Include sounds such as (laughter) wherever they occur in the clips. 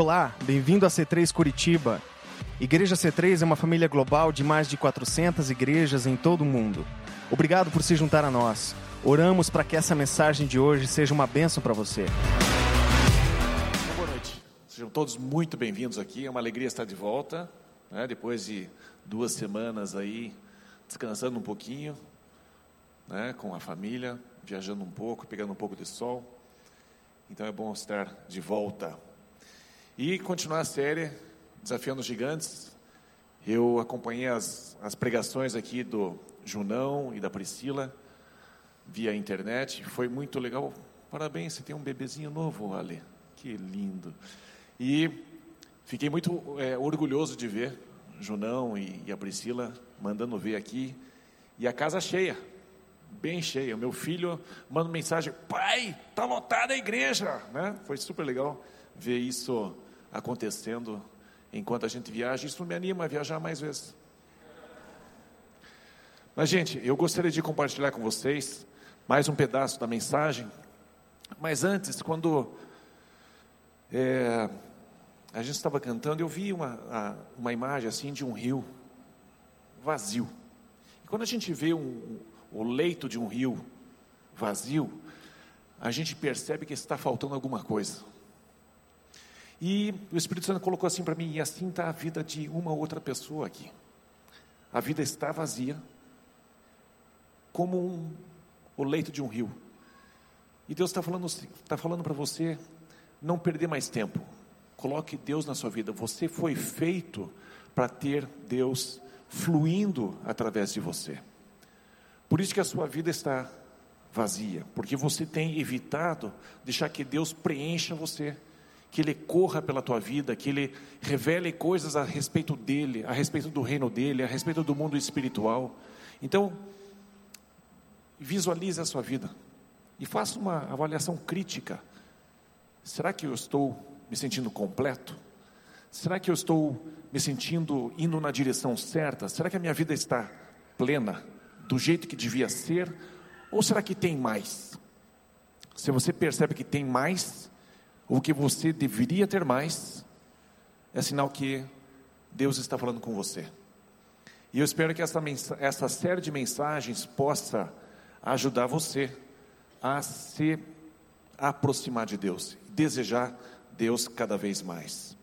Olá, bem-vindo a C3 Curitiba. Igreja C3 é uma família global de mais de 400 igrejas em todo o mundo. Obrigado por se juntar a nós. Oramos para que essa mensagem de hoje seja uma bênção para você. Boa noite. Sejam todos muito bem-vindos aqui. É uma alegria estar de volta, né? depois de duas semanas aí descansando um pouquinho, né? com a família, viajando um pouco, pegando um pouco de sol. Então é bom estar de volta. E continuar a série Desafiando os Gigantes. Eu acompanhei as, as pregações aqui do Junão e da Priscila via internet. Foi muito legal. Parabéns, você tem um bebezinho novo, Ale. Que lindo. E fiquei muito é, orgulhoso de ver Junão e, e a Priscila mandando ver aqui. E a casa cheia, bem cheia. O meu filho manda mensagem: pai, tá lotada a igreja. Né? Foi super legal ver isso acontecendo enquanto a gente viaja. Isso me anima a viajar mais vezes. Mas, gente, eu gostaria de compartilhar com vocês mais um pedaço da mensagem. Mas antes, quando é, a gente estava cantando, eu vi uma, uma imagem assim de um rio vazio. E quando a gente vê um, o leito de um rio vazio, a gente percebe que está faltando alguma coisa. E o Espírito Santo colocou assim para mim, e assim está a vida de uma outra pessoa aqui. A vida está vazia, como um, o leito de um rio. E Deus está falando, tá falando para você não perder mais tempo. Coloque Deus na sua vida. Você foi feito para ter Deus fluindo através de você. Por isso que a sua vida está vazia, porque você tem evitado deixar que Deus preencha você que Ele corra pela tua vida, que Ele revele coisas a respeito dEle, a respeito do reino dEle, a respeito do mundo espiritual. Então, visualize a sua vida e faça uma avaliação crítica. Será que eu estou me sentindo completo? Será que eu estou me sentindo indo na direção certa? Será que a minha vida está plena, do jeito que devia ser? Ou será que tem mais? Se você percebe que tem mais, o que você deveria ter mais, é sinal que Deus está falando com você. E eu espero que essa, essa série de mensagens possa ajudar você a se aproximar de Deus, desejar Deus cada vez mais.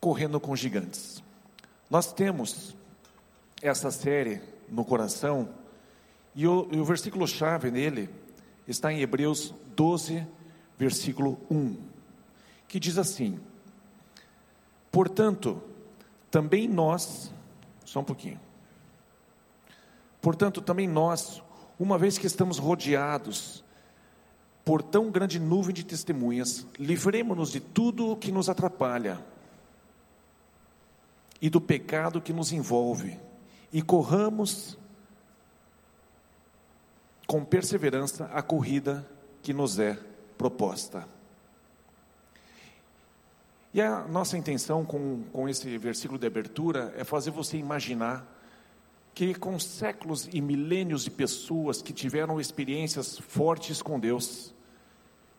Correndo com gigantes. Nós temos essa série no coração, e o, e o versículo-chave nele está em Hebreus 12, versículo 1, que diz assim: Portanto, também nós, só um pouquinho. Portanto, também nós, uma vez que estamos rodeados por tão grande nuvem de testemunhas, livremos-nos de tudo o que nos atrapalha e do pecado que nos envolve, e corramos com perseverança a corrida que nos é proposta. E a nossa intenção com, com esse versículo de abertura é fazer você imaginar que com séculos e milênios de pessoas que tiveram experiências fortes com Deus,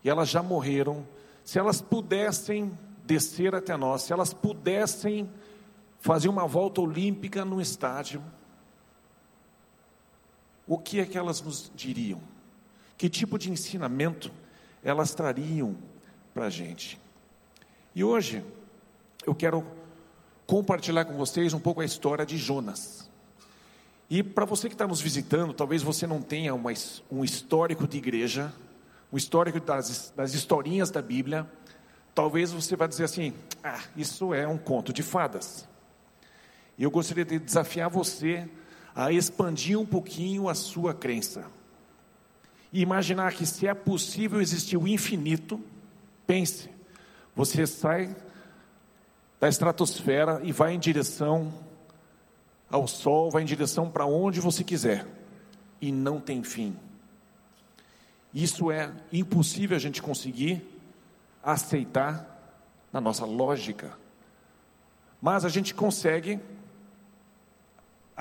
e elas já morreram, se elas pudessem descer até nós, se elas pudessem fazer uma volta olímpica no estádio, o que é que elas nos diriam? Que tipo de ensinamento elas trariam para a gente? E hoje eu quero compartilhar com vocês um pouco a história de Jonas. E para você que está nos visitando, talvez você não tenha uma, um histórico de igreja, um histórico das, das historinhas da Bíblia, talvez você vá dizer assim: ah, isso é um conto de fadas. E eu gostaria de desafiar você a expandir um pouquinho a sua crença. E imaginar que se é possível existir o infinito, pense, você sai da estratosfera e vai em direção ao sol, vai em direção para onde você quiser, e não tem fim. Isso é impossível a gente conseguir aceitar na nossa lógica, mas a gente consegue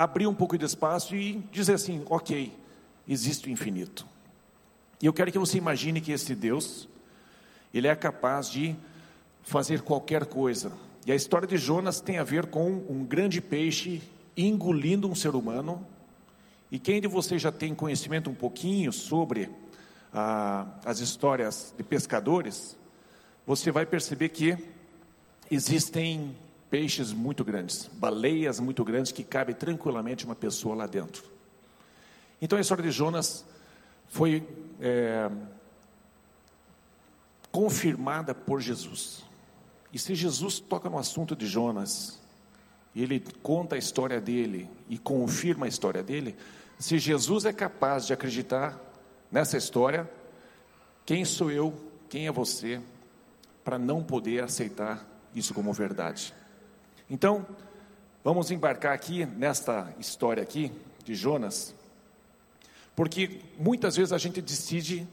abrir um pouco de espaço e dizer assim: ok, existe o infinito. E eu quero que você imagine que esse Deus, Ele é capaz de fazer qualquer coisa. E a história de Jonas tem a ver com um grande peixe engolindo um ser humano. E quem de vocês já tem conhecimento um pouquinho sobre ah, as histórias de pescadores, você vai perceber que existem peixes muito grandes, baleias muito grandes que cabe tranquilamente uma pessoa lá dentro. Então a história de Jonas foi é, confirmada por Jesus. E se Jesus toca no assunto de Jonas, e ele conta a história dele e confirma a história dele, se Jesus é capaz de acreditar nessa história, quem sou eu, quem é você, para não poder aceitar isso como verdade? Então, vamos embarcar aqui nesta história aqui de Jonas, porque muitas vezes a gente decide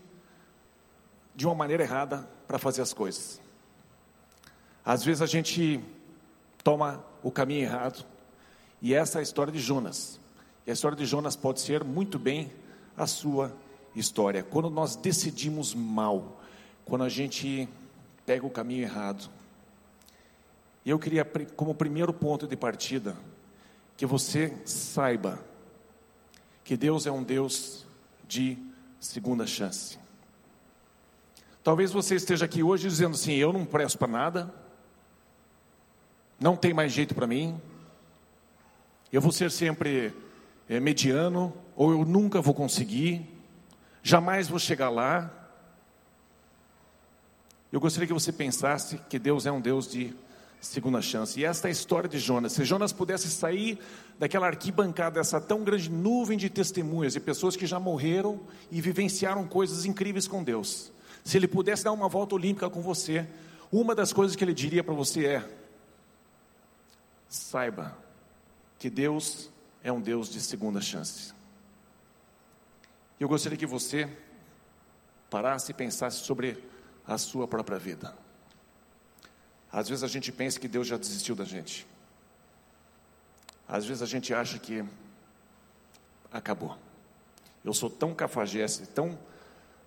de uma maneira errada para fazer as coisas. Às vezes a gente toma o caminho errado. E essa é a história de Jonas. E a história de Jonas pode ser muito bem a sua história. Quando nós decidimos mal, quando a gente pega o caminho errado. E eu queria, como primeiro ponto de partida, que você saiba que Deus é um Deus de segunda chance. Talvez você esteja aqui hoje dizendo assim: eu não presto para nada não tem mais jeito para mim, eu vou ser sempre é, mediano, ou eu nunca vou conseguir, jamais vou chegar lá. Eu gostaria que você pensasse que Deus é um Deus de segunda chance. E esta é a história de Jonas. Se Jonas pudesse sair daquela arquibancada, dessa tão grande nuvem de testemunhas, de pessoas que já morreram e vivenciaram coisas incríveis com Deus, se ele pudesse dar uma volta olímpica com você, uma das coisas que ele diria para você é: saiba que Deus é um Deus de segunda chance. Eu gostaria que você parasse e pensasse sobre a sua própria vida. Às vezes a gente pensa que Deus já desistiu da gente. Às vezes a gente acha que acabou. Eu sou tão cafajeste, tão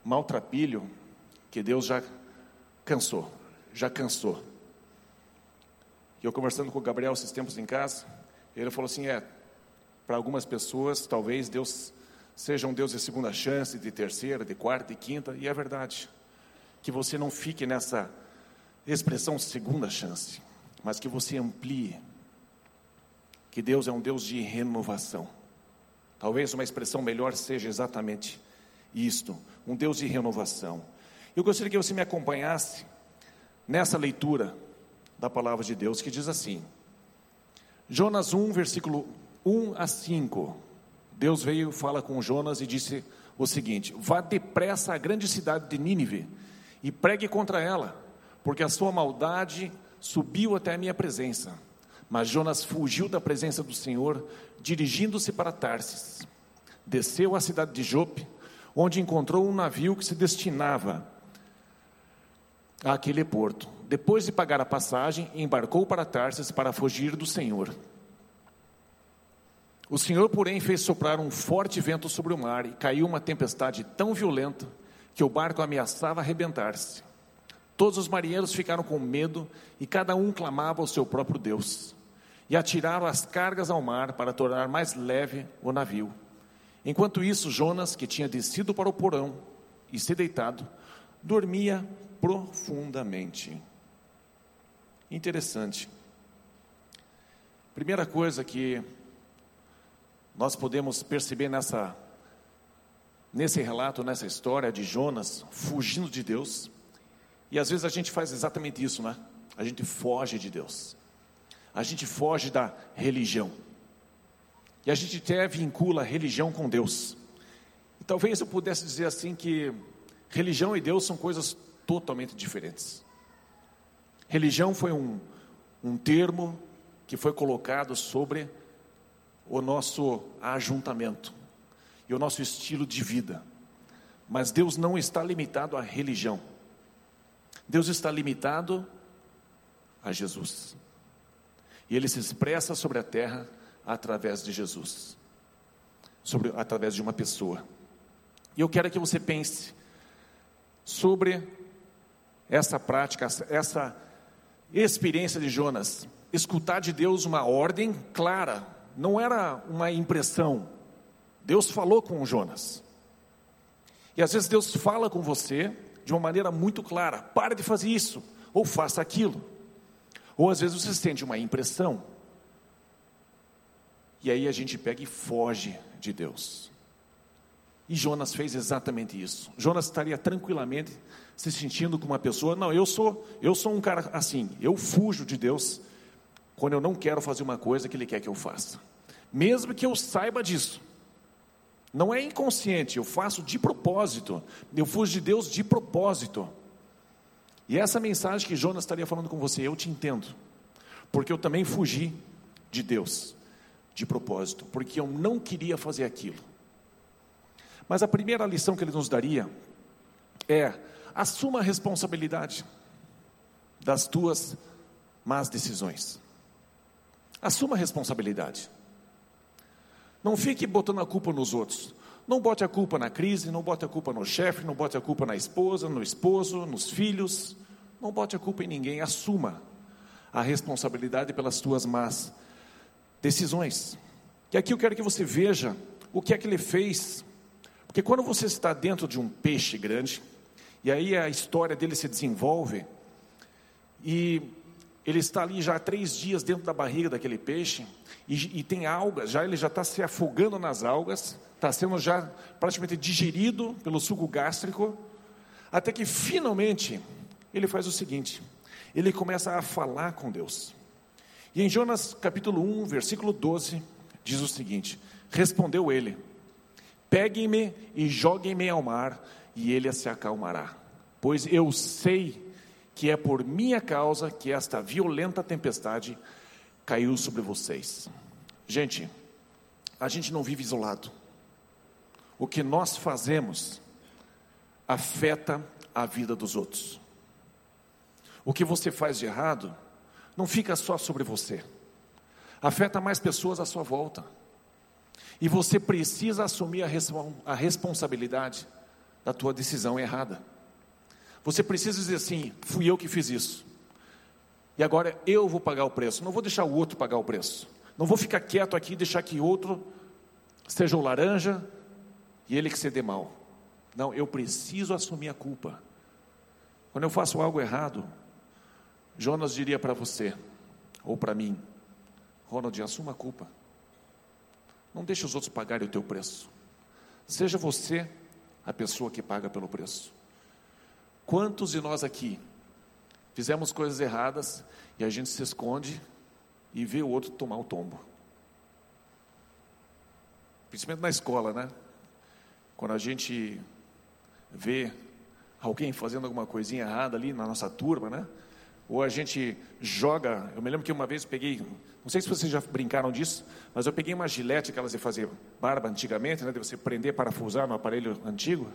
maltrapilho, que Deus já cansou, já cansou. E eu conversando com o Gabriel esses tempos em casa, ele falou assim: é, para algumas pessoas, talvez Deus seja um Deus de segunda chance, de terceira, de quarta e quinta, e é verdade. Que você não fique nessa expressão segunda chance, mas que você amplie. Que Deus é um Deus de renovação. Talvez uma expressão melhor seja exatamente isto: um Deus de renovação. Eu gostaria que você me acompanhasse nessa leitura da palavra de Deus, que diz assim: Jonas 1, versículo 1 a 5. Deus veio fala com Jonas e disse o seguinte: Vá depressa à grande cidade de Nínive e pregue contra ela, porque a sua maldade subiu até a minha presença. Mas Jonas fugiu da presença do Senhor, dirigindo-se para Tarsis. Desceu à cidade de Jope, onde encontrou um navio que se destinava àquele porto depois de pagar a passagem, embarcou para Tarsis para fugir do Senhor. O Senhor, porém, fez soprar um forte vento sobre o mar e caiu uma tempestade tão violenta que o barco ameaçava arrebentar-se. Todos os marinheiros ficaram com medo e cada um clamava ao seu próprio Deus. E atiraram as cargas ao mar para tornar mais leve o navio. Enquanto isso, Jonas, que tinha descido para o porão e se deitado, dormia profundamente. Interessante. Primeira coisa que nós podemos perceber nessa nesse relato, nessa história de Jonas fugindo de Deus, e às vezes a gente faz exatamente isso, né? A gente foge de Deus. A gente foge da religião. E a gente até vincula a religião com Deus. E talvez eu pudesse dizer assim que religião e Deus são coisas totalmente diferentes. Religião foi um, um termo que foi colocado sobre o nosso ajuntamento e o nosso estilo de vida. Mas Deus não está limitado à religião. Deus está limitado a Jesus. E ele se expressa sobre a terra através de Jesus, sobre através de uma pessoa. E eu quero que você pense sobre essa prática, essa experiência de Jonas. Escutar de Deus uma ordem clara, não era uma impressão. Deus falou com Jonas. E às vezes Deus fala com você de uma maneira muito clara: pare de fazer isso, ou faça aquilo. Ou às vezes você sente uma impressão. E aí a gente pega e foge de Deus. E Jonas fez exatamente isso. Jonas estaria tranquilamente se sentindo como uma pessoa, não, eu sou, eu sou um cara assim, eu fujo de Deus quando eu não quero fazer uma coisa que ele quer que eu faça. Mesmo que eu saiba disso. Não é inconsciente, eu faço de propósito. Eu fujo de Deus de propósito. E essa mensagem que Jonas estaria falando com você, eu te entendo. Porque eu também fugi de Deus de propósito, porque eu não queria fazer aquilo. Mas a primeira lição que ele nos daria é: assuma a responsabilidade das tuas más decisões. Assuma a responsabilidade. Não fique botando a culpa nos outros. Não bote a culpa na crise, não bote a culpa no chefe, não bote a culpa na esposa, no esposo, nos filhos. Não bote a culpa em ninguém. Assuma a responsabilidade pelas tuas más decisões. E aqui eu quero que você veja o que é que ele fez. Porque quando você está dentro de um peixe grande, e aí a história dele se desenvolve, e ele está ali já há três dias dentro da barriga daquele peixe, e, e tem algas, já ele já está se afogando nas algas, está sendo já praticamente digerido pelo suco gástrico, até que finalmente ele faz o seguinte: ele começa a falar com Deus. E em Jonas capítulo 1, versículo 12, diz o seguinte: Respondeu ele: Peguem-me e joguem-me ao mar, e ele se acalmará. Pois eu sei que é por minha causa que esta violenta tempestade caiu sobre vocês. Gente, a gente não vive isolado. O que nós fazemos afeta a vida dos outros. O que você faz de errado não fica só sobre você, afeta mais pessoas à sua volta. E você precisa assumir a, a responsabilidade da tua decisão errada. Você precisa dizer assim: fui eu que fiz isso. E agora eu vou pagar o preço. Não vou deixar o outro pagar o preço. Não vou ficar quieto aqui e deixar que outro seja o laranja e ele que se dê mal. Não, eu preciso assumir a culpa. Quando eu faço algo errado, Jonas diria para você, ou para mim, Ronald, assuma a culpa. Não deixe os outros pagarem o teu preço. Seja você a pessoa que paga pelo preço. Quantos de nós aqui fizemos coisas erradas e a gente se esconde e vê o outro tomar o tombo? Principalmente na escola, né? Quando a gente vê alguém fazendo alguma coisinha errada ali na nossa turma, né? ou a gente joga. Eu me lembro que uma vez peguei, não sei se vocês já brincaram disso, mas eu peguei uma gilete, aquelas de fazer barba antigamente, né, de você prender, parafusar no aparelho antigo.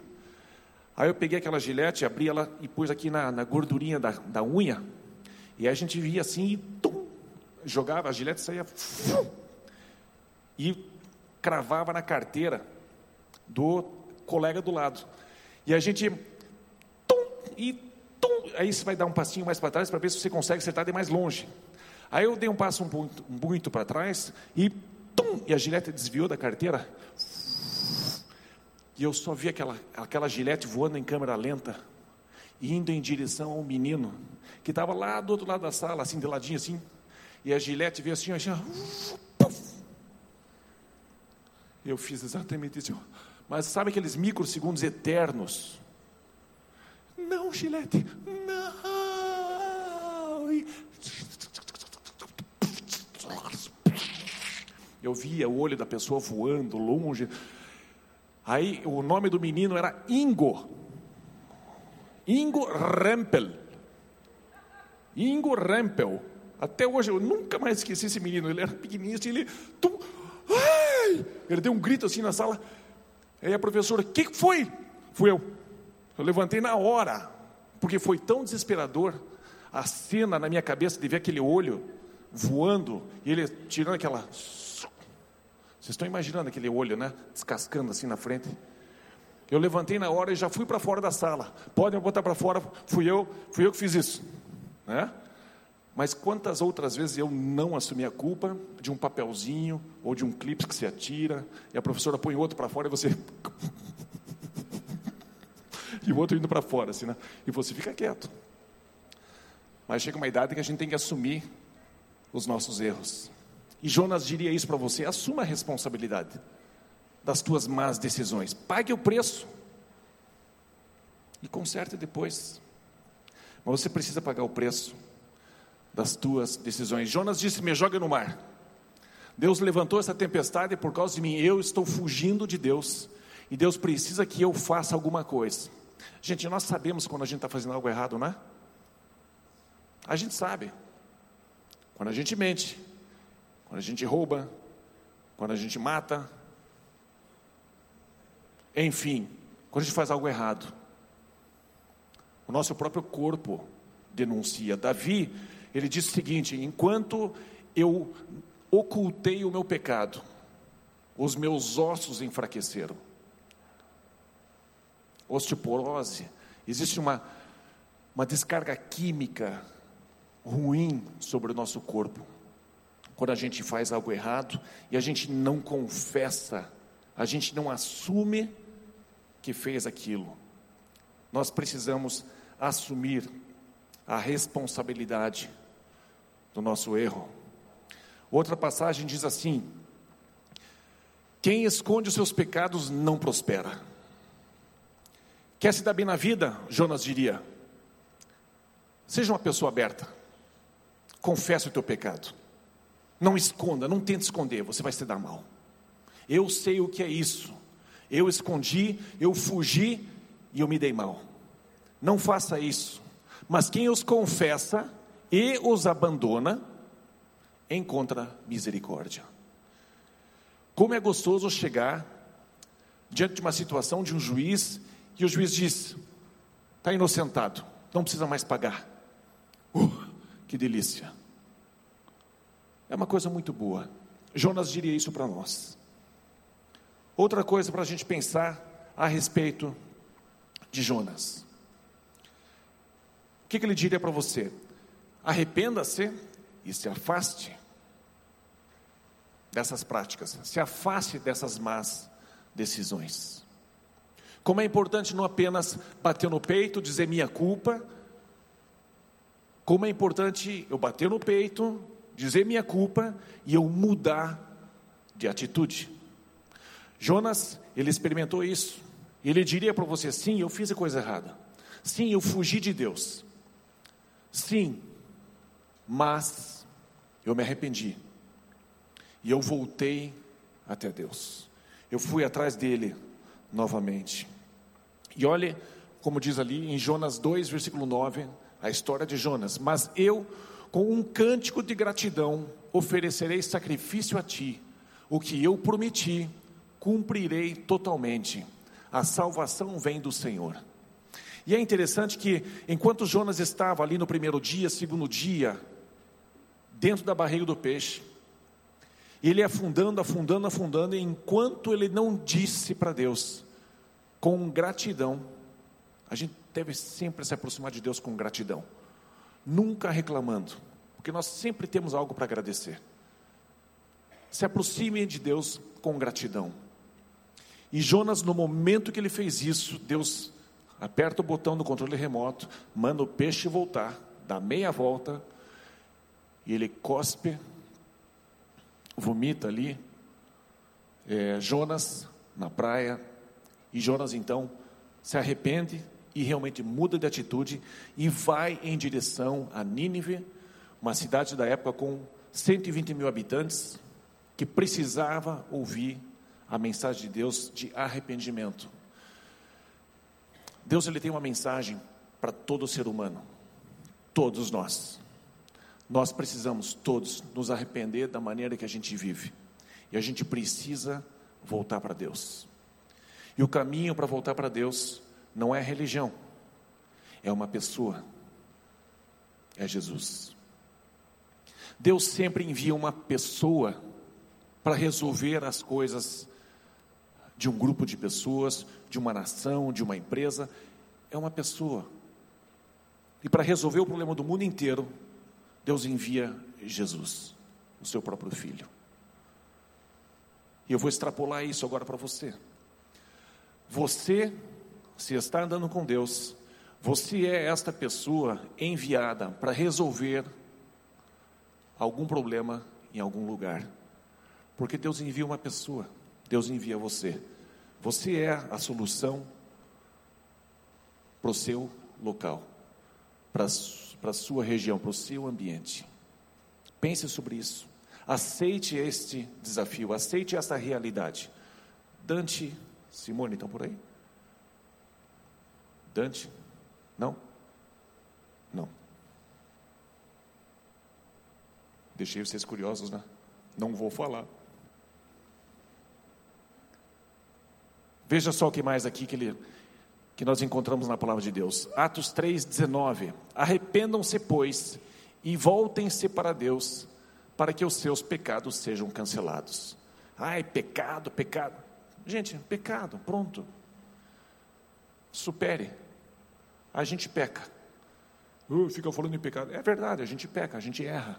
Aí eu peguei aquela gilete, abri ela e pus aqui na, na gordurinha da, da unha, e aí a gente via assim e tum, jogava, a gilete saía fum, e cravava na carteira do colega do lado. E a gente tum, e tum, aí você vai dar um passinho mais para trás para ver se você consegue acertar de mais longe. Aí eu dei um passo muito, muito para trás e tum, e a gilete desviou da carteira. E eu só vi aquela, aquela gilete voando em câmera lenta, indo em direção ao menino, que estava lá do outro lado da sala, assim, de ladinho assim. E a gilete veio assim, assim. Eu fiz exatamente isso. Mas sabe aqueles microsegundos eternos não, Gilete, não. Eu via o olho da pessoa voando longe. Aí o nome do menino era Ingo. Ingo Rempel. Ingo Rempel. Até hoje eu nunca mais esqueci esse menino. Ele era pequenininho assim, ele. Tum, ai! Ele deu um grito assim na sala. Aí a professora, o que foi? Fui eu. Eu levantei na hora, porque foi tão desesperador a cena na minha cabeça de ver aquele olho voando e ele tirando aquela. Vocês estão imaginando aquele olho, né? Descascando assim na frente. Eu levantei na hora e já fui para fora da sala. Podem botar para fora, fui eu, fui eu que fiz isso. Né? Mas quantas outras vezes eu não assumi a culpa de um papelzinho ou de um clipe que se atira e a professora põe outro para fora e você (laughs) e o outro indo para fora, assim, né? E você fica quieto. Mas chega uma idade que a gente tem que assumir os nossos erros. E Jonas diria isso para você: assuma a responsabilidade das tuas más decisões. Pague o preço. E conserte depois. Mas você precisa pagar o preço das tuas decisões. Jonas disse: Me joga no mar. Deus levantou essa tempestade por causa de mim. Eu estou fugindo de Deus. E Deus precisa que eu faça alguma coisa. Gente, nós sabemos quando a gente está fazendo algo errado, não é? A gente sabe. Quando a gente mente, quando a gente rouba, quando a gente mata, enfim, quando a gente faz algo errado, o nosso próprio corpo denuncia. Davi, ele diz o seguinte: enquanto eu ocultei o meu pecado, os meus ossos enfraqueceram. Osteoporose, existe uma, uma descarga química ruim sobre o nosso corpo. Quando a gente faz algo errado e a gente não confessa, a gente não assume que fez aquilo. Nós precisamos assumir a responsabilidade do nosso erro. Outra passagem diz assim: Quem esconde os seus pecados não prospera. Quer se dar bem na vida? Jonas diria. Seja uma pessoa aberta. Confesse o teu pecado. Não esconda, não tente esconder, você vai se dar mal. Eu sei o que é isso. Eu escondi, eu fugi e eu me dei mal. Não faça isso. Mas quem os confessa e os abandona, encontra misericórdia. Como é gostoso chegar diante de uma situação de um juiz e o juiz diz: está inocentado, não precisa mais pagar. Uh, que delícia! É uma coisa muito boa. Jonas diria isso para nós. Outra coisa para a gente pensar a respeito de Jonas. O que, que ele diria para você? Arrependa-se e se afaste dessas práticas, se afaste dessas más decisões. Como é importante não apenas bater no peito, dizer minha culpa, como é importante eu bater no peito, dizer minha culpa e eu mudar de atitude. Jonas, ele experimentou isso. Ele diria para você: sim, eu fiz a coisa errada. Sim, eu fugi de Deus. Sim, mas eu me arrependi. E eu voltei até Deus. Eu fui atrás dele novamente. E olhe como diz ali em Jonas 2, versículo 9, a história de Jonas. Mas eu, com um cântico de gratidão, oferecerei sacrifício a ti. O que eu prometi, cumprirei totalmente. A salvação vem do Senhor. E é interessante que, enquanto Jonas estava ali no primeiro dia, segundo dia, dentro da barriga do peixe, ele afundando, afundando, afundando, e enquanto ele não disse para Deus, com gratidão, a gente deve sempre se aproximar de Deus com gratidão, nunca reclamando, porque nós sempre temos algo para agradecer. Se aproxime de Deus com gratidão. E Jonas, no momento que ele fez isso, Deus aperta o botão do controle remoto, manda o peixe voltar, dá meia volta, e ele cospe, vomita ali, é, Jonas na praia, e Jonas então se arrepende e realmente muda de atitude e vai em direção a Nínive, uma cidade da época com 120 mil habitantes, que precisava ouvir a mensagem de Deus de arrependimento. Deus ele tem uma mensagem para todo ser humano, todos nós. Nós precisamos todos nos arrepender da maneira que a gente vive. E a gente precisa voltar para Deus. E o caminho para voltar para Deus não é religião, é uma pessoa, é Jesus. Deus sempre envia uma pessoa para resolver as coisas de um grupo de pessoas, de uma nação, de uma empresa, é uma pessoa. E para resolver o problema do mundo inteiro, Deus envia Jesus, o seu próprio filho. E eu vou extrapolar isso agora para você. Você, se está andando com Deus, você é esta pessoa enviada para resolver algum problema em algum lugar. Porque Deus envia uma pessoa, Deus envia você. Você é a solução para o seu local, para a sua região, para o seu ambiente. Pense sobre isso. Aceite este desafio, aceite essa realidade. Dante, Simone, estão por aí? Dante? Não? Não. Deixei vocês curiosos, né? Não vou falar. Veja só o que mais aqui que, ele, que nós encontramos na palavra de Deus. Atos 3,19. Arrependam-se, pois, e voltem-se para Deus, para que os seus pecados sejam cancelados. Ai, pecado, pecado. Gente, pecado, pronto. Supere. A gente peca. Uh, fica falando em pecado. É verdade, a gente peca, a gente erra.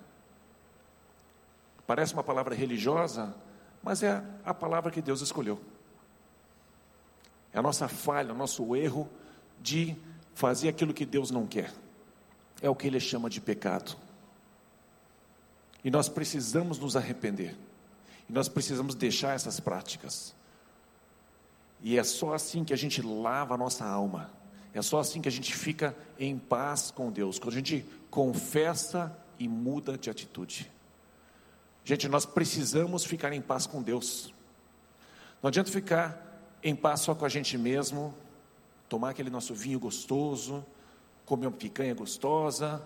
Parece uma palavra religiosa, mas é a palavra que Deus escolheu. É a nossa falha, o nosso erro de fazer aquilo que Deus não quer. É o que ele chama de pecado. E nós precisamos nos arrepender. E nós precisamos deixar essas práticas. E é só assim que a gente lava a nossa alma. É só assim que a gente fica em paz com Deus. Quando a gente confessa e muda de atitude. Gente, nós precisamos ficar em paz com Deus. Não adianta ficar em paz só com a gente mesmo, tomar aquele nosso vinho gostoso, comer uma picanha gostosa,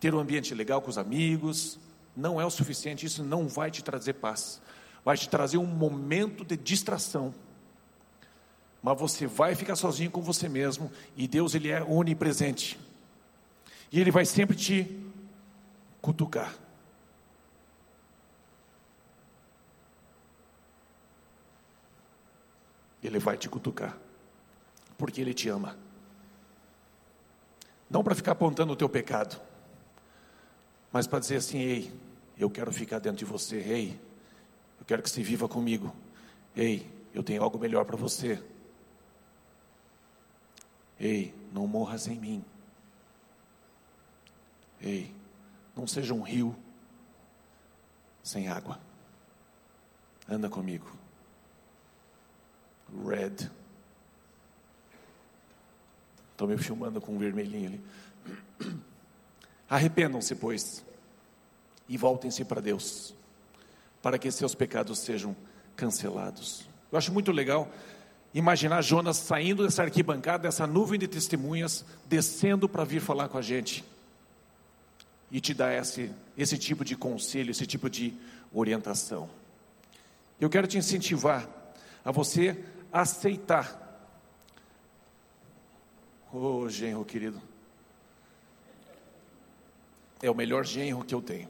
ter um ambiente legal com os amigos, não é o suficiente, isso não vai te trazer paz. Vai te trazer um momento de distração. Mas você vai ficar sozinho com você mesmo, e Deus ele é onipresente. E ele vai sempre te cutucar. Ele vai te cutucar, porque Ele te ama. Não para ficar apontando o teu pecado, mas para dizer assim: ei, eu quero ficar dentro de você, ei, eu quero que você viva comigo, ei, eu tenho algo melhor para você. Ei, não morras em mim. Ei, não seja um rio sem água. Anda comigo. Red. Estou me filmando com um vermelhinho ali. (clears throat) Arrependam-se, pois, e voltem-se para Deus, para que seus pecados sejam cancelados. Eu acho muito legal imaginar Jonas saindo dessa arquibancada, dessa nuvem de testemunhas, descendo para vir falar com a gente e te dar esse, esse tipo de conselho, esse tipo de orientação. Eu quero te incentivar a você aceitar. Ô oh, genro querido, é o melhor genro que eu tenho.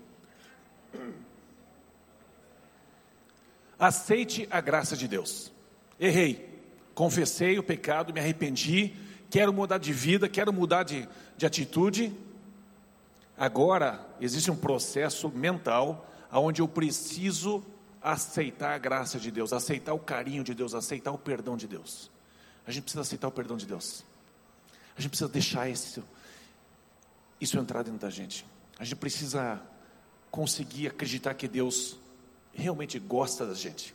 Aceite a graça de Deus. Errei, confessei o pecado, me arrependi, quero mudar de vida, quero mudar de, de atitude. Agora existe um processo mental onde eu preciso aceitar a graça de Deus, aceitar o carinho de Deus, aceitar o perdão de Deus. A gente precisa aceitar o perdão de Deus. A gente precisa deixar isso, isso entrar dentro da gente. A gente precisa conseguir acreditar que Deus realmente gosta da gente.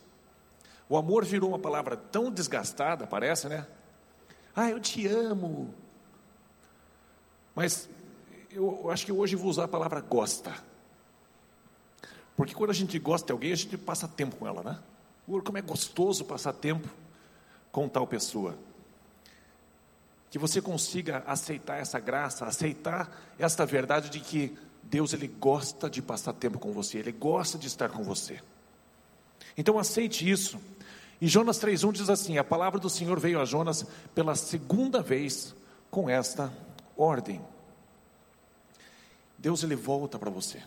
O amor virou uma palavra tão desgastada, parece, né? Ah, eu te amo. Mas eu acho que hoje vou usar a palavra gosta. Porque quando a gente gosta de alguém, a gente passa tempo com ela, né? Como é gostoso passar tempo com tal pessoa. Que você consiga aceitar essa graça, aceitar esta verdade de que Deus ele gosta de passar tempo com você, ele gosta de estar com você. Então aceite isso. E Jonas 3:1 diz assim: A palavra do Senhor veio a Jonas pela segunda vez com esta ordem. Deus ele volta para você.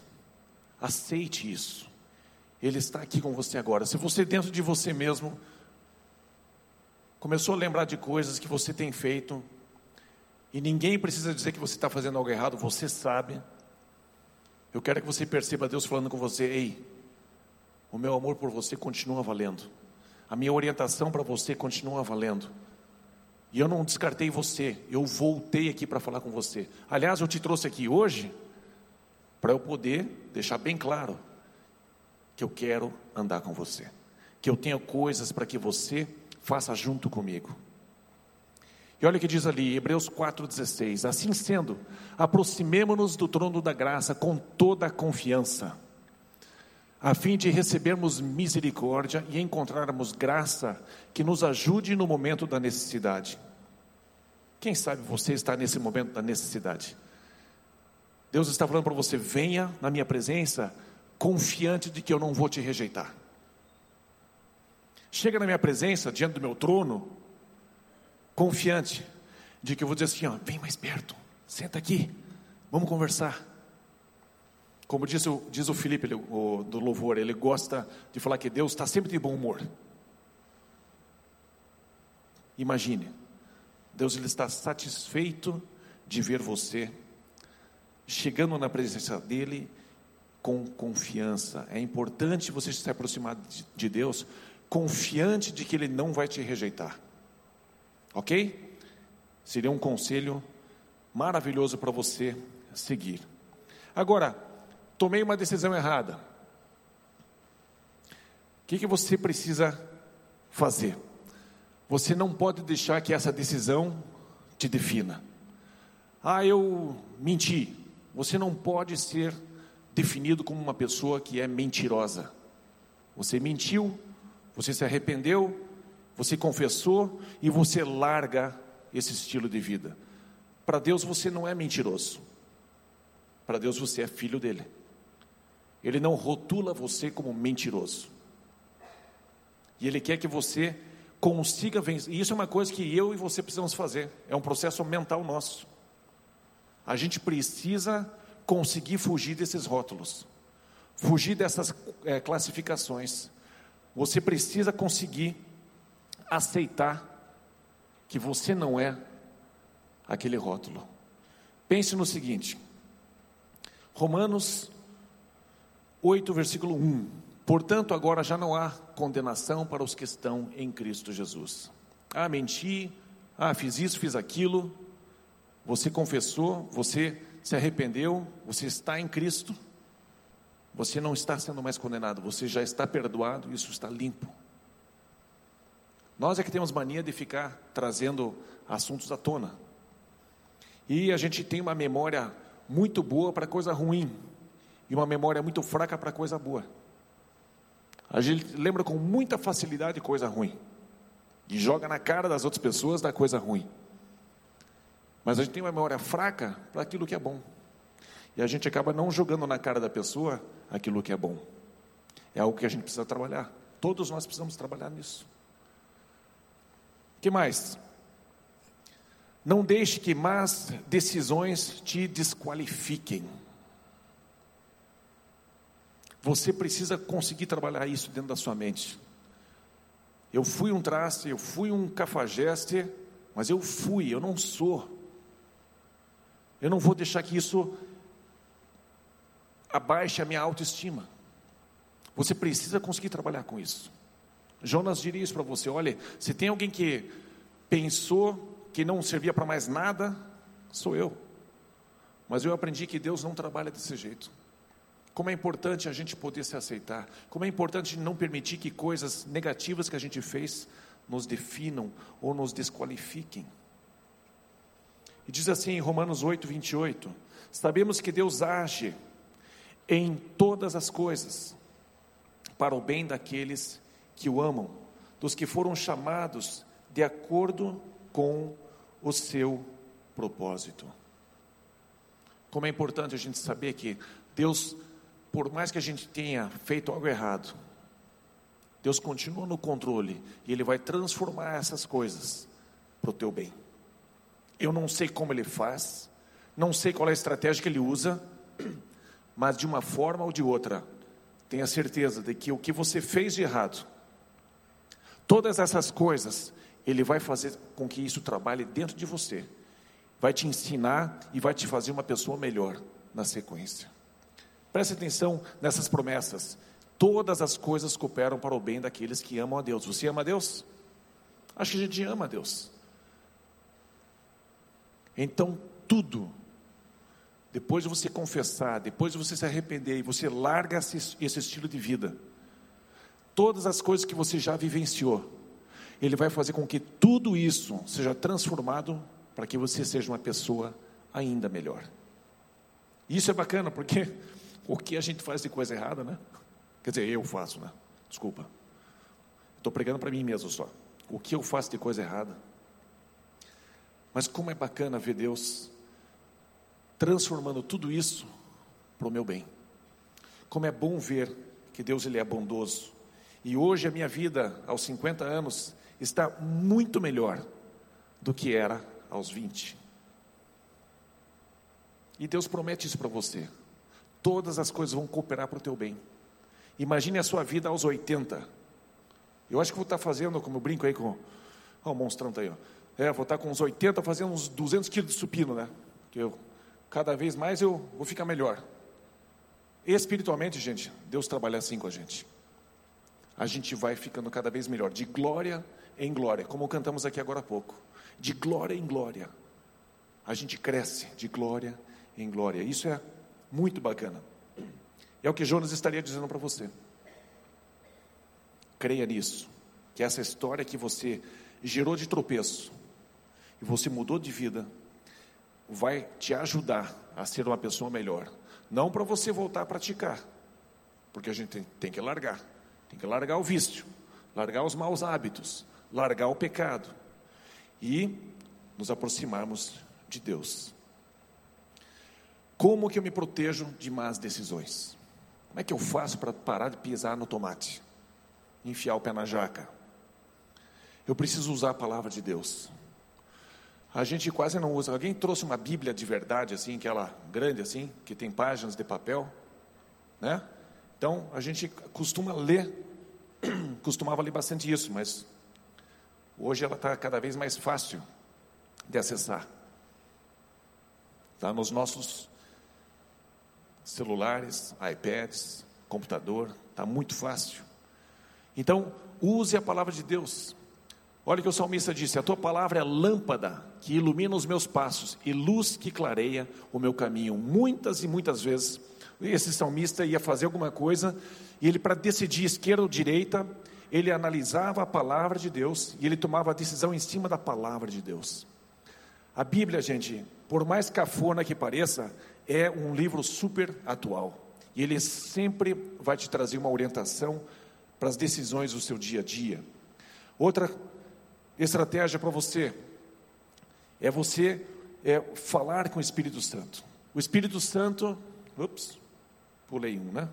Aceite isso. Ele está aqui com você agora. Se você dentro de você mesmo começou a lembrar de coisas que você tem feito, e ninguém precisa dizer que você está fazendo algo errado, você sabe. Eu quero que você perceba Deus falando com você: ei, o meu amor por você continua valendo, a minha orientação para você continua valendo. E eu não descartei você, eu voltei aqui para falar com você. Aliás, eu te trouxe aqui hoje para eu poder deixar bem claro que eu quero andar com você, que eu tenho coisas para que você faça junto comigo. E olha o que diz ali, Hebreus 4,16: Assim sendo, aproximemo-nos do trono da graça com toda a confiança, a fim de recebermos misericórdia e encontrarmos graça que nos ajude no momento da necessidade. Quem sabe você está nesse momento da necessidade? Deus está falando para você: venha na minha presença, confiante de que eu não vou te rejeitar. Chega na minha presença, diante do meu trono, confiante de que eu vou dizer assim: ó, vem mais perto, senta aqui, vamos conversar. Como diz o, diz o Felipe ele, o, do louvor, ele gosta de falar que Deus está sempre de bom humor. Imagine, Deus ele está satisfeito de ver você chegando na presença dele com confiança. É importante você se aproximar de Deus confiante de que ele não vai te rejeitar. Ok? Seria um conselho maravilhoso para você seguir. Agora, tomei uma decisão errada. O que, que você precisa fazer? Você não pode deixar que essa decisão te defina. Ah, eu menti. Você não pode ser definido como uma pessoa que é mentirosa. Você mentiu, você se arrependeu, você confessou e você larga esse estilo de vida. Para Deus você não é mentiroso. Para Deus você é filho dele. Ele não rotula você como mentiroso. E ele quer que você consiga vencer. E isso é uma coisa que eu e você precisamos fazer. É um processo mental nosso. A gente precisa conseguir fugir desses rótulos, fugir dessas é, classificações. Você precisa conseguir aceitar que você não é aquele rótulo. Pense no seguinte, Romanos 8, versículo 1. Portanto, agora já não há condenação para os que estão em Cristo Jesus. Ah, menti, ah, fiz isso, fiz aquilo. Você confessou, você se arrependeu, você está em Cristo. Você não está sendo mais condenado, você já está perdoado, isso está limpo. Nós é que temos mania de ficar trazendo assuntos à tona. E a gente tem uma memória muito boa para coisa ruim e uma memória muito fraca para coisa boa. A gente lembra com muita facilidade coisa ruim e joga na cara das outras pessoas da coisa ruim. Mas a gente tem uma memória fraca para aquilo que é bom. E a gente acaba não jogando na cara da pessoa aquilo que é bom. É algo que a gente precisa trabalhar. Todos nós precisamos trabalhar nisso que mais? Não deixe que más decisões te desqualifiquem. Você precisa conseguir trabalhar isso dentro da sua mente. Eu fui um traste, eu fui um cafajeste, mas eu fui, eu não sou. Eu não vou deixar que isso abaixe a minha autoestima. Você precisa conseguir trabalhar com isso. Jonas diria isso para você: olha, se tem alguém que pensou que não servia para mais nada, sou eu. Mas eu aprendi que Deus não trabalha desse jeito. Como é importante a gente poder se aceitar, como é importante não permitir que coisas negativas que a gente fez nos definam ou nos desqualifiquem. E diz assim em Romanos 8, 28: Sabemos que Deus age em todas as coisas para o bem daqueles que o amam, dos que foram chamados de acordo com o seu propósito. Como é importante a gente saber que Deus, por mais que a gente tenha feito algo errado, Deus continua no controle e Ele vai transformar essas coisas para o teu bem. Eu não sei como Ele faz, não sei qual é a estratégia que Ele usa, (clears throat) mas de uma forma ou de outra, tenha certeza de que o que você fez de errado, Todas essas coisas Ele vai fazer com que isso trabalhe dentro de você, vai te ensinar e vai te fazer uma pessoa melhor na sequência. Preste atenção nessas promessas. Todas as coisas cooperam para o bem daqueles que amam a Deus. Você ama a Deus? Acho que a gente ama a Deus. Então, tudo, depois de você confessar, depois de você se arrepender e você larga esse, esse estilo de vida, todas as coisas que você já vivenciou, Ele vai fazer com que tudo isso seja transformado para que você seja uma pessoa ainda melhor. Isso é bacana, porque o que a gente faz de coisa errada, né? Quer dizer, eu faço, né? Desculpa. Estou pregando para mim mesmo só. O que eu faço de coisa errada. Mas como é bacana ver Deus transformando tudo isso para o meu bem. Como é bom ver que Deus ele é bondoso. E hoje a minha vida, aos 50 anos, está muito melhor do que era aos 20. E Deus promete isso para você. Todas as coisas vão cooperar para o teu bem. Imagine a sua vida aos 80. Eu acho que vou estar fazendo, como eu brinco aí com. Ó, o monstrão está aí, ó. É, vou estar com uns 80 fazendo uns 200 quilos de supino, né? Que eu, cada vez mais eu vou ficar melhor. Espiritualmente, gente, Deus trabalha assim com a gente. A gente vai ficando cada vez melhor, de glória em glória, como cantamos aqui agora há pouco. De glória em glória. A gente cresce de glória em glória. Isso é muito bacana. É o que Jonas estaria dizendo para você. Creia nisso, que essa história que você gerou de tropeço e você mudou de vida, vai te ajudar a ser uma pessoa melhor. Não para você voltar a praticar, porque a gente tem, que largar, tem que largar o vício, largar os maus hábitos, largar o pecado e nos aproximarmos de Deus. Como que eu me protejo de más decisões? Como é que eu faço para parar de pisar no tomate? Enfiar o pé na jaca? Eu preciso usar a palavra de Deus. A gente quase não usa. Alguém trouxe uma Bíblia de verdade, assim, aquela grande, assim, que tem páginas de papel, né? Então, a gente costuma ler, (clears throat) costumava ler bastante isso, mas hoje ela está cada vez mais fácil de acessar. Está nos nossos celulares, iPads, computador, está muito fácil. Então, use a palavra de Deus. Olha o que o salmista disse: A tua palavra é lâmpada que ilumina os meus passos e luz que clareia o meu caminho. Muitas e muitas vezes, esse salmista ia fazer alguma coisa e ele, para decidir esquerda ou direita, ele analisava a palavra de Deus e ele tomava a decisão em cima da palavra de Deus. A Bíblia, gente, por mais cafona que pareça, é um livro super atual. E ele sempre vai te trazer uma orientação para as decisões do seu dia a dia. Outra estratégia para você é você é, falar com o Espírito Santo. O Espírito Santo, ups, pulei um, né?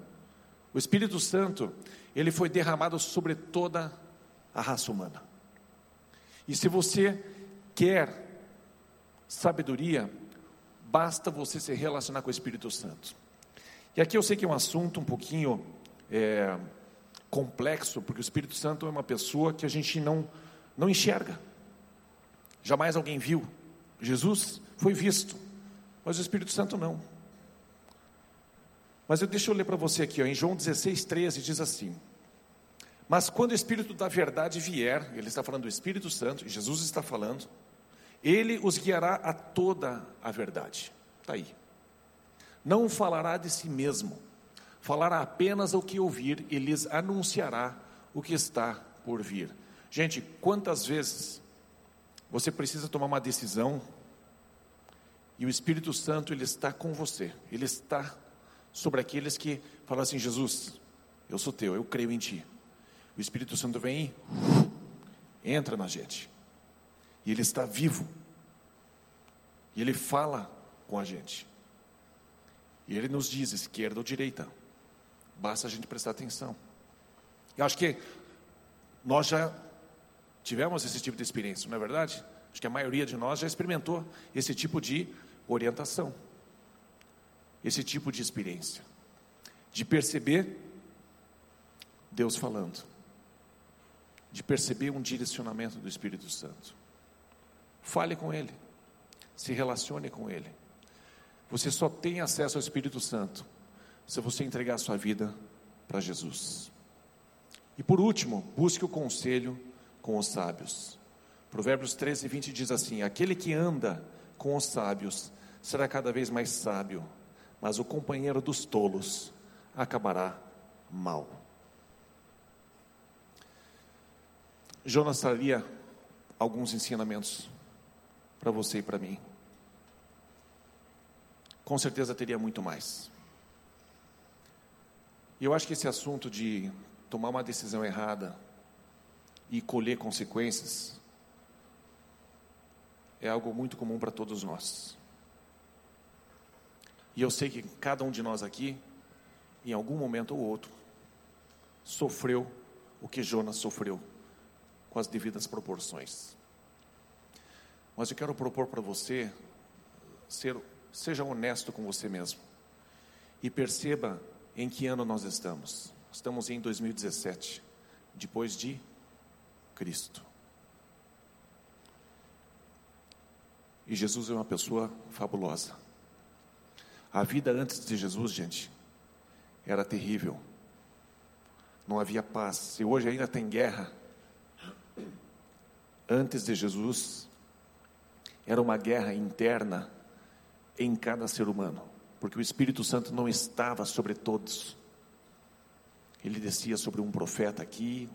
O Espírito Santo, ele foi derramado sobre toda a raça humana. E se você quer sabedoria, basta você se relacionar com o Espírito Santo. E aqui eu sei que é um assunto um pouquinho é, complexo, porque o Espírito Santo é uma pessoa que a gente não, não enxerga. Jamais alguém viu. Jesus foi visto, mas o Espírito Santo não. Mas eu, deixa eu ler para você aqui, ó, em João 16, 13, diz assim: Mas quando o Espírito da verdade vier, ele está falando do Espírito Santo, Jesus está falando, ele os guiará a toda a verdade. Está aí. Não falará de si mesmo, falará apenas o que ouvir e lhes anunciará o que está por vir. Gente, quantas vezes você precisa tomar uma decisão e o Espírito Santo ele está com você, ele está sobre aqueles que falam assim: Jesus, eu sou teu, eu creio em ti. O Espírito Santo vem entra na gente. E Ele está vivo. E Ele fala com a gente. E Ele nos diz esquerda ou direita. Basta a gente prestar atenção. Eu acho que nós já tivemos esse tipo de experiência, não é verdade? Acho que a maioria de nós já experimentou esse tipo de orientação, esse tipo de experiência, de perceber Deus falando. de perceber um direcionamento do Espírito Santo. Fale com Ele, se relacione com Ele. Você só tem acesso ao Espírito Santo se você entregar a sua vida para Jesus. E por último, busque o conselho com os sábios. Provérbios 13, 20 diz assim: Aquele que anda com os sábios será cada vez mais sábio, mas o companheiro dos tolos acabará mal. Jonas traria alguns ensinamentos para você e para mim. Com certeza teria muito mais. E eu acho que esse assunto de tomar uma decisão errada e colher consequências é algo muito comum para todos nós. E eu sei que cada um de nós aqui, em algum momento ou outro, sofreu o que Jonas sofreu com as devidas proporções. Mas eu quero propor para você ser, seja honesto com você mesmo e perceba em que ano nós estamos. Estamos em 2017, depois de Cristo. E Jesus é uma pessoa fabulosa. A vida antes de Jesus, gente, era terrível. Não havia paz. Se hoje ainda tem guerra, antes de Jesus, era uma guerra interna em cada ser humano, porque o Espírito Santo não estava sobre todos. Ele descia sobre um profeta aqui,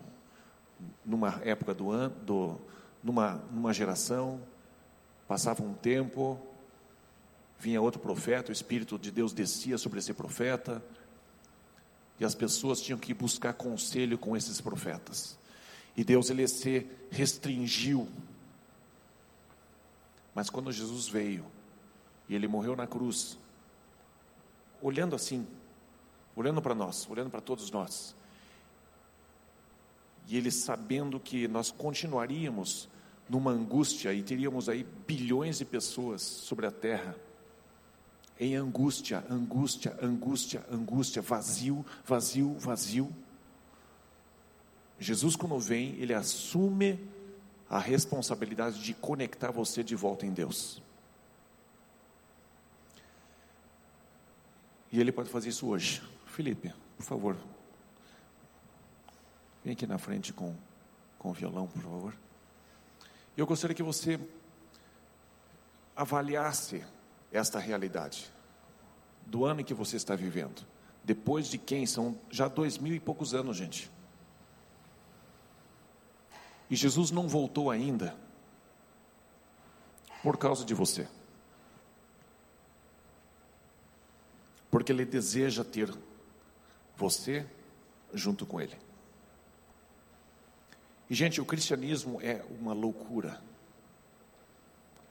numa época do ano, do, numa, numa geração, passava um tempo, vinha outro profeta, o Espírito de Deus descia sobre esse profeta, e as pessoas tinham que buscar conselho com esses profetas. E Deus ele se restringiu. Mas quando Jesus veio e ele morreu na cruz, olhando assim, olhando para nós, olhando para todos nós, e ele sabendo que nós continuaríamos numa angústia e teríamos aí bilhões de pessoas sobre a terra, em angústia, angústia, angústia, angústia, vazio, vazio, vazio. Jesus, quando vem, ele assume a responsabilidade de conectar você de volta em Deus. E ele pode fazer isso hoje. Felipe, por favor. Vem aqui na frente com, com o violão, por favor. Eu gostaria que você avaliasse esta realidade do ano em que você está vivendo. Depois de quem? São já dois mil e poucos anos, gente. E Jesus não voltou ainda por causa de você. Porque Ele deseja ter você junto com Ele. E, gente, o cristianismo é uma loucura.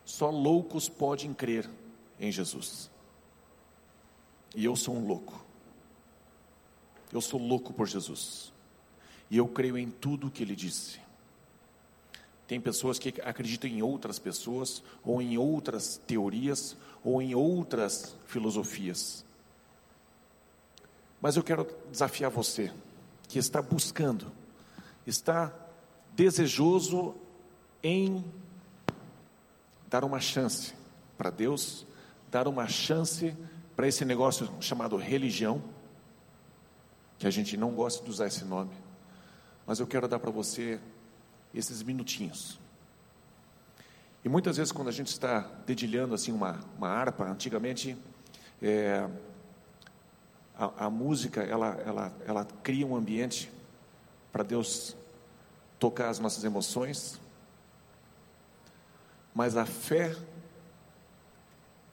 Só loucos podem crer em Jesus. E eu sou um louco. Eu sou louco por Jesus. E eu creio em tudo o que Ele disse. Tem pessoas que acreditam em outras pessoas, ou em outras teorias, ou em outras filosofias. Mas eu quero desafiar você, que está buscando, está desejoso em dar uma chance para Deus, dar uma chance para esse negócio chamado religião, que a gente não gosta de usar esse nome, mas eu quero dar para você esses minutinhos. E muitas vezes quando a gente está dedilhando assim uma, uma harpa, antigamente é, a, a, música ela, ela, ela cria um ambiente para Deus tocar as nossas emoções, mas a fé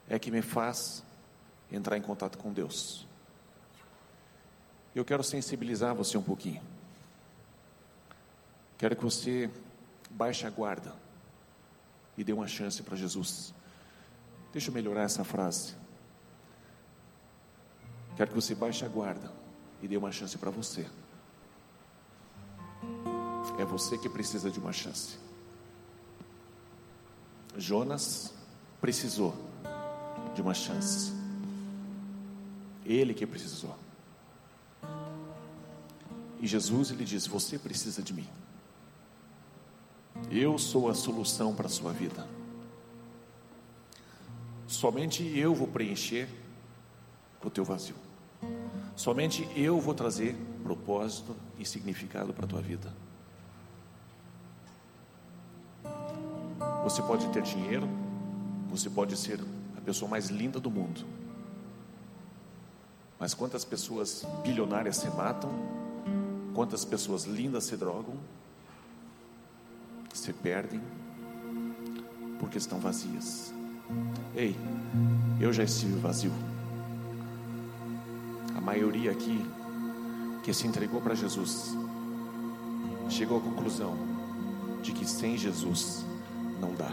é que me faz entrar em contato com Deus. Eu quero sensibilizar você um pouquinho. Quero que você baixe a guarda e dê uma chance para Jesus. Deixa eu melhorar essa frase. Quero que você baixe a guarda e dê uma chance para você. É você que precisa de uma chance. Jonas precisou de uma chance. Ele que precisou. E Jesus lhe diz: Você precisa de mim. Eu sou a solução para a sua vida. Somente eu vou preencher o teu vazio. Somente eu vou trazer propósito e significado para a tua vida. Você pode ter dinheiro, você pode ser a pessoa mais linda do mundo. Mas quantas pessoas bilionárias se matam? Quantas pessoas lindas se drogam? Se perdem porque estão vazias. Ei, eu já estive vazio. A maioria aqui que se entregou para Jesus chegou à conclusão de que sem Jesus não dá.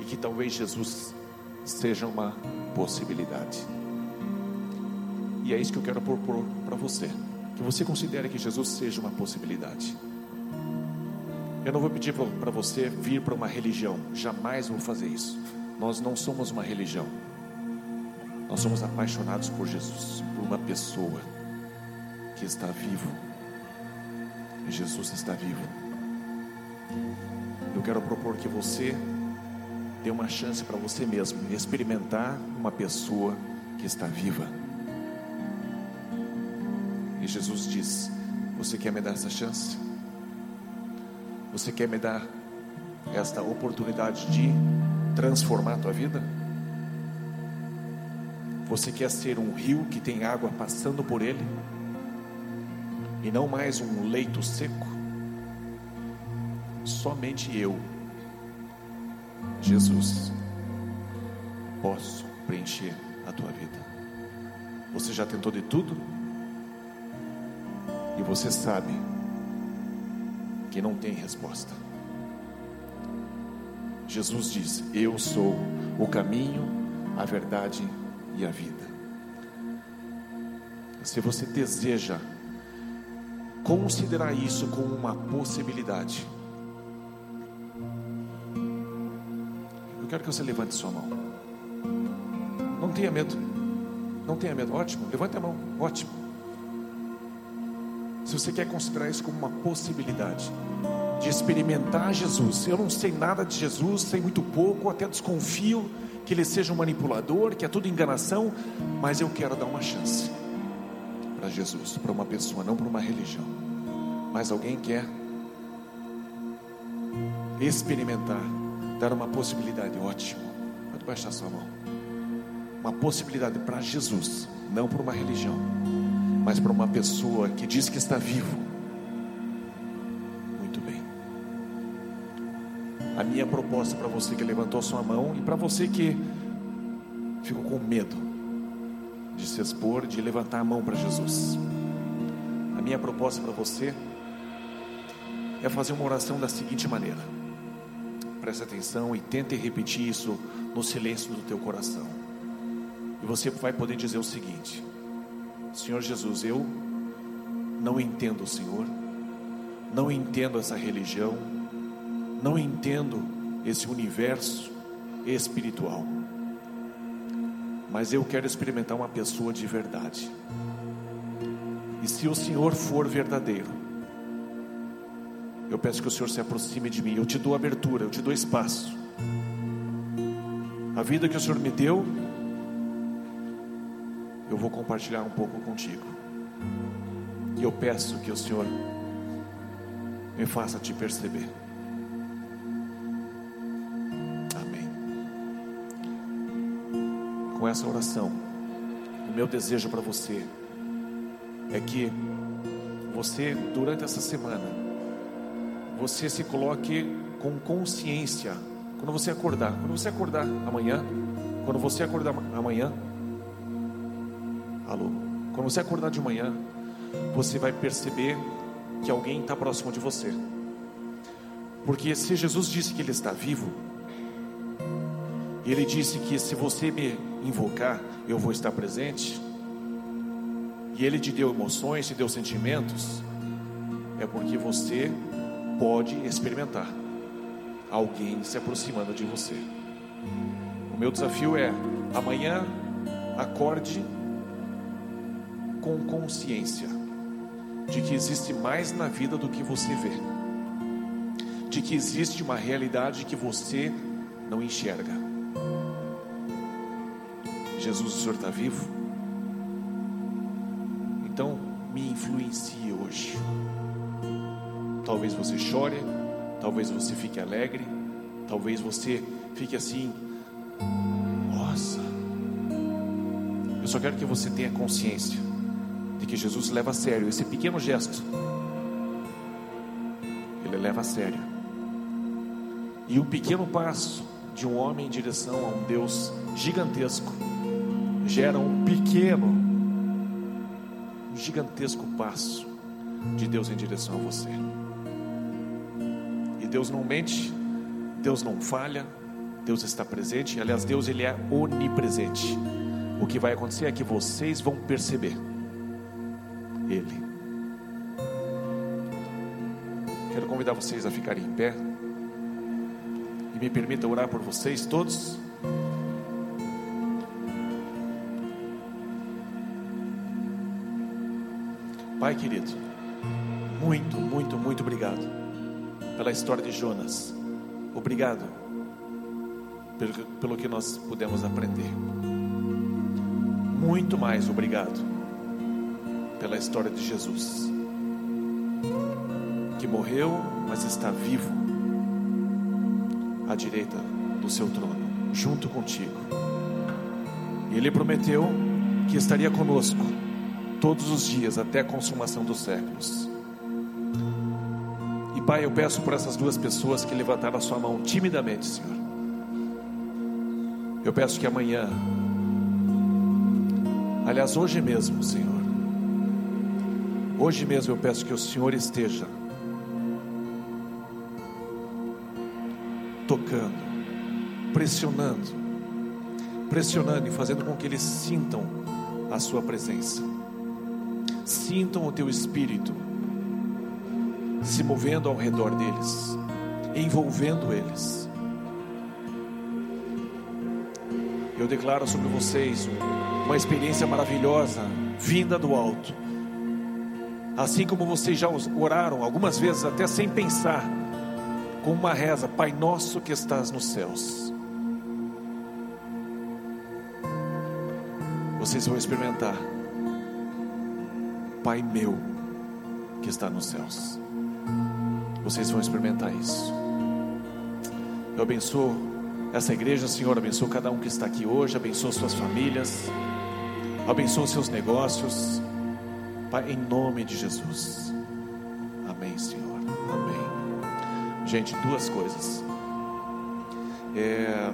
E que talvez Jesus seja uma possibilidade. E é isso que eu quero propor para você. Que você considere que Jesus seja uma possibilidade. Eu não vou pedir para você vir para uma religião, jamais vou fazer isso. Nós não somos uma religião. Nós somos apaixonados por Jesus, por uma pessoa que está vivo. E Jesus está vivo. Eu quero propor que você dê uma chance para você mesmo experimentar uma pessoa que está viva. E Jesus diz: Você quer me dar essa chance? Você quer me dar esta oportunidade de transformar a tua vida? Você quer ser um rio que tem água passando por ele e não mais um leito seco? somente eu, Jesus, posso preencher a tua vida. Você já tentou de tudo? E você sabe que não tem resposta. Jesus diz: Eu sou o caminho, a verdade e a vida. Se você deseja considerar isso como uma possibilidade, quero que você levante sua mão. Não tenha medo. Não tenha medo. Ótimo. Levante a mão. Ótimo. Se você quer considerar isso como uma possibilidade de experimentar Jesus, eu não sei nada de Jesus, sei muito pouco, até desconfio que ele seja um manipulador, que é tudo enganação, mas eu quero dar uma chance para Jesus, para uma pessoa, não para uma religião. Mas alguém quer experimentar dar uma possibilidade, ótimo. Pode baixar sua mão. Uma possibilidade para Jesus, não para uma religião, mas para uma pessoa que diz que está vivo. A minha proposta para você que levantou sua mão e para você que ficou com medo de se expor, de levantar a mão para Jesus. A minha proposta para você é fazer uma oração da seguinte maneira preste atenção e tente repetir isso no silêncio do teu coração. E você vai poder dizer o seguinte: Senhor Jesus, eu não entendo o Senhor, não entendo essa religião, não entendo esse universo espiritual, mas eu quero experimentar uma pessoa de verdade. E se o Senhor for verdadeiro, eu peço que o Senhor se aproxime de mim. Eu te dou abertura, eu te dou espaço. A vida que o Senhor me deu, eu vou compartilhar um pouco contigo. E eu peço que o Senhor me faça te perceber. Com essa oração, o meu desejo para você é que você, durante essa semana, você se coloque com consciência. Quando você acordar, quando você acordar amanhã, quando você acordar amanhã, alô, quando você acordar de manhã, você vai perceber que alguém está próximo de você. Porque se Jesus disse que Ele está vivo, Ele disse que se você me invocar, eu vou estar presente, e Ele te deu emoções, te deu sentimentos, é porque você pode experimentar alguém se aproximando de você. O meu desafio é: amanhã acorde com consciência de que existe mais na vida do que você vê. de que existe uma realidade que você não enxerga. Jesus, o Senhor está vivo? Então, me influencie hoje. Talvez você chore, talvez você fique alegre, talvez você fique assim, nossa. Eu só quero que você tenha consciência de que Jesus leva a sério esse pequeno gesto. Ele leva a sério. E um pequeno passo de um homem em direção a um Deus gigantesco gera um pequeno, um gigantesco passo de Deus em direção a você. E Deus não mente, Deus não falha, Deus está presente. Aliás, Deus ele é onipresente. O que vai acontecer é que vocês vão perceber Ele. Quero convidar vocês a ficarem em pé e me permita orar por vocês todos. Pai querido, muito, muito, muito obrigado pela história de Jonas. Obrigado pelo, pelo que nós pudemos aprender. Muito mais obrigado pela história de Jesus, que morreu, mas está vivo à direita do seu trono, junto contigo. E ele prometeu que estaria conosco todos os dias até a consumação dos séculos. E Pai, eu peço por essas duas pessoas que levantaram a sua mão timidamente, Senhor. Eu peço que amanhã, aliás, hoje mesmo, Senhor, hoje mesmo eu peço que o Senhor esteja tocando, pressionando, pressionando e fazendo com que eles sintam a Sua presença sintam o teu espírito se movendo ao redor deles, envolvendo eles. Eu declaro sobre vocês uma experiência maravilhosa, vinda do alto. Assim como vocês já oraram algumas vezes, até sem pensar, com uma reza: Pai nosso que estás nos céus. Vocês vão experimentar Pai meu que está nos céus. Vocês vão experimentar isso. Eu abençoo essa igreja, Senhor. Abençoo cada um que está aqui hoje. Abençoo suas famílias. Abençoo seus negócios. Pai, em nome de Jesus. Amém, Senhor. Amém. Gente, duas coisas. É,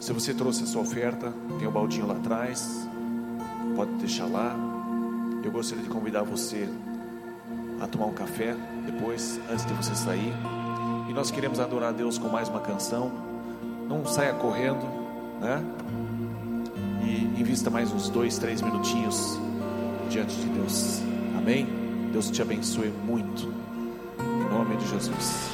se você trouxe a sua oferta, tem um baldinho lá atrás. Pode deixar lá eu gostaria de convidar você a tomar um café depois, antes de você sair. E nós queremos adorar a Deus com mais uma canção. Não saia correndo, né? E invista mais uns dois, três minutinhos diante de Deus. Amém? Deus te abençoe muito. Em nome de Jesus.